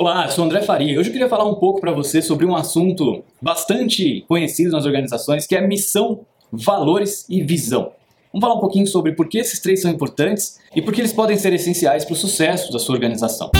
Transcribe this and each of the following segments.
Olá, eu sou André Faria. Hoje eu queria falar um pouco para você sobre um assunto bastante conhecido nas organizações, que é missão, valores e visão. Vamos falar um pouquinho sobre por que esses três são importantes e por que eles podem ser essenciais para o sucesso da sua organização.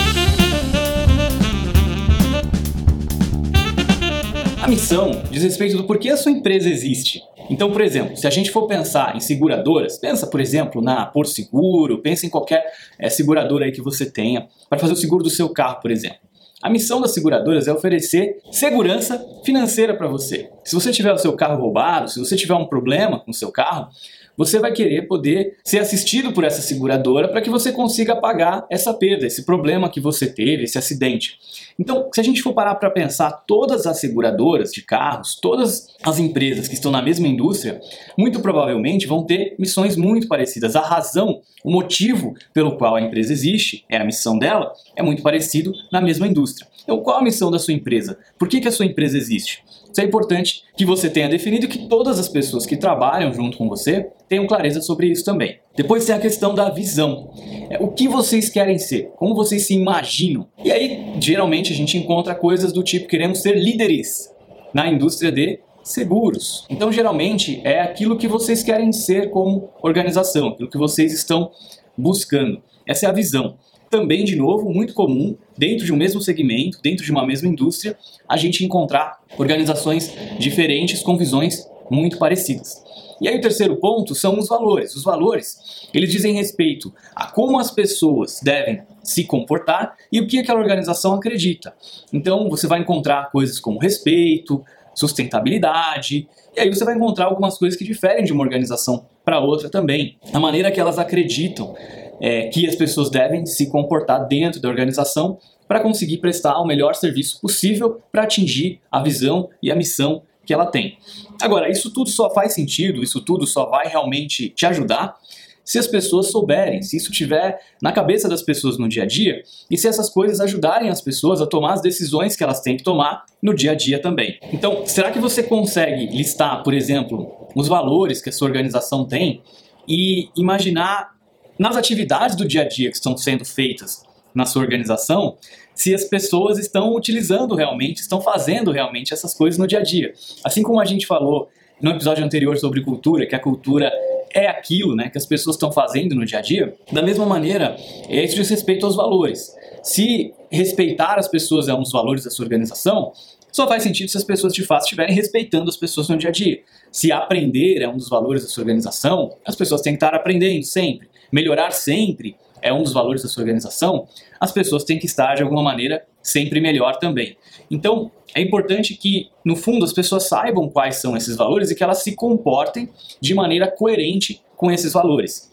A missão diz respeito do porquê a sua empresa existe. Então, por exemplo, se a gente for pensar em seguradoras, pensa, por exemplo, na Porto Seguro, pensa em qualquer é, seguradora aí que você tenha para fazer o seguro do seu carro, por exemplo. A missão das seguradoras é oferecer segurança financeira para você. Se você tiver o seu carro roubado, se você tiver um problema com o seu carro, você vai querer poder ser assistido por essa seguradora para que você consiga pagar essa perda, esse problema que você teve, esse acidente. Então, se a gente for parar para pensar, todas as seguradoras de carros, todas as empresas que estão na mesma indústria, muito provavelmente vão ter missões muito parecidas. A razão, o motivo pelo qual a empresa existe, é a missão dela, é muito parecido na mesma indústria. Então, qual a missão da sua empresa? Por que, que a sua empresa existe? Isso é importante que você tenha definido que todas as pessoas que trabalham junto com você tenham clareza sobre isso também. Depois tem a questão da visão. É, o que vocês querem ser? Como vocês se imaginam? E aí, geralmente, a gente encontra coisas do tipo: queremos ser líderes na indústria de seguros. Então, geralmente, é aquilo que vocês querem ser como organização, aquilo que vocês estão buscando. Essa é a visão também, de novo, muito comum, dentro de um mesmo segmento, dentro de uma mesma indústria, a gente encontrar organizações diferentes com visões muito parecidas. E aí o terceiro ponto são os valores. Os valores, eles dizem respeito a como as pessoas devem se comportar e o que aquela organização acredita. Então você vai encontrar coisas como respeito, sustentabilidade, e aí você vai encontrar algumas coisas que diferem de uma organização para outra também. A maneira que elas acreditam é, que as pessoas devem se comportar dentro da organização para conseguir prestar o melhor serviço possível para atingir a visão e a missão que ela tem. Agora, isso tudo só faz sentido, isso tudo só vai realmente te ajudar se as pessoas souberem, se isso tiver na cabeça das pessoas no dia a dia e se essas coisas ajudarem as pessoas a tomar as decisões que elas têm que tomar no dia a dia também. Então, será que você consegue listar, por exemplo, os valores que a sua organização tem e imaginar nas atividades do dia a dia que estão sendo feitas na sua organização, se as pessoas estão utilizando realmente, estão fazendo realmente essas coisas no dia a dia. Assim como a gente falou no episódio anterior sobre cultura, que a cultura é aquilo né, que as pessoas estão fazendo no dia a dia, da mesma maneira, isso diz respeito aos valores. Se respeitar as pessoas é um dos valores da sua organização, só faz sentido se as pessoas de fato estiverem respeitando as pessoas no dia a dia. Se aprender é um dos valores da sua organização, as pessoas têm que estar aprendendo sempre melhorar sempre é um dos valores da sua organização, as pessoas têm que estar de alguma maneira sempre melhor também. Então, é importante que, no fundo, as pessoas saibam quais são esses valores e que elas se comportem de maneira coerente com esses valores.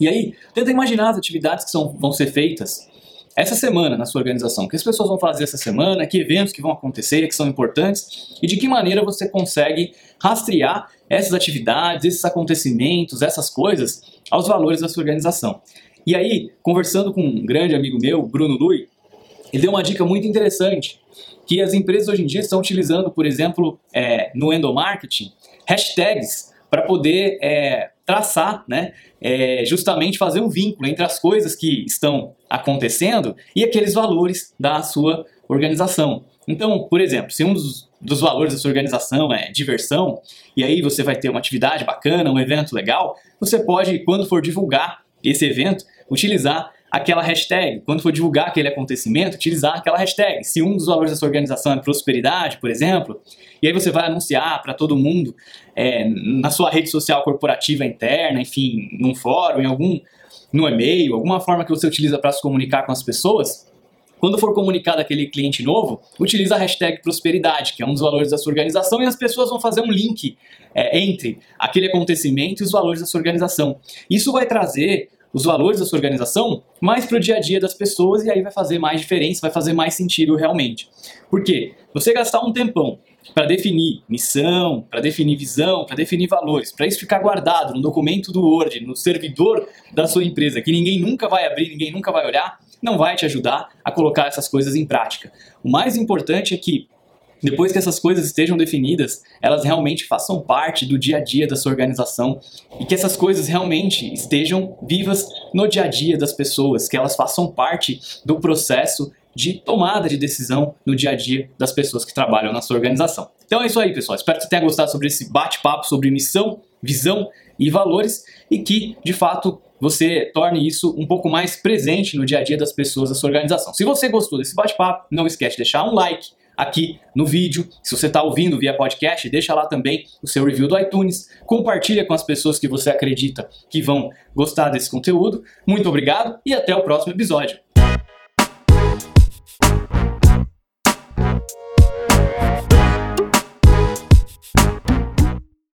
E aí, tenta imaginar as atividades que são, vão ser feitas essa semana na sua organização. O que as pessoas vão fazer essa semana, que eventos que vão acontecer, que são importantes, e de que maneira você consegue rastrear essas atividades, esses acontecimentos, essas coisas aos valores da sua organização. E aí, conversando com um grande amigo meu, Bruno Lui, ele deu uma dica muito interessante, que as empresas hoje em dia estão utilizando, por exemplo, é, no endomarketing, hashtags para poder é, traçar, né, é, justamente fazer um vínculo entre as coisas que estão acontecendo e aqueles valores da sua organização. Então, por exemplo, se um dos, dos valores da sua organização é diversão, e aí você vai ter uma atividade bacana, um evento legal, você pode, quando for divulgar esse evento, utilizar aquela hashtag. Quando for divulgar aquele acontecimento, utilizar aquela hashtag. Se um dos valores da sua organização é prosperidade, por exemplo, e aí você vai anunciar para todo mundo é, na sua rede social corporativa interna, enfim, num fórum, em algum no e-mail, alguma forma que você utiliza para se comunicar com as pessoas, quando for comunicado aquele cliente novo, utiliza a hashtag prosperidade, que é um dos valores da sua organização, e as pessoas vão fazer um link é, entre aquele acontecimento e os valores da sua organização. Isso vai trazer os valores da sua organização mais para o dia a dia das pessoas e aí vai fazer mais diferença, vai fazer mais sentido realmente. Por quê? Você gastar um tempão para definir missão, para definir visão, para definir valores, para isso ficar guardado no documento do Word, no servidor da sua empresa, que ninguém nunca vai abrir, ninguém nunca vai olhar, não vai te ajudar a colocar essas coisas em prática. O mais importante é que depois que essas coisas estejam definidas, elas realmente façam parte do dia a dia da sua organização e que essas coisas realmente estejam vivas no dia a dia das pessoas, que elas façam parte do processo de tomada de decisão no dia a dia das pessoas que trabalham na sua organização. Então é isso aí, pessoal. Espero que você tenha gostado sobre esse bate-papo sobre missão, visão e valores e que, de fato, você torne isso um pouco mais presente no dia a dia das pessoas da sua organização. Se você gostou desse bate-papo, não esquece de deixar um like aqui no vídeo. Se você está ouvindo via podcast, deixa lá também o seu review do iTunes. Compartilha com as pessoas que você acredita que vão gostar desse conteúdo. Muito obrigado e até o próximo episódio.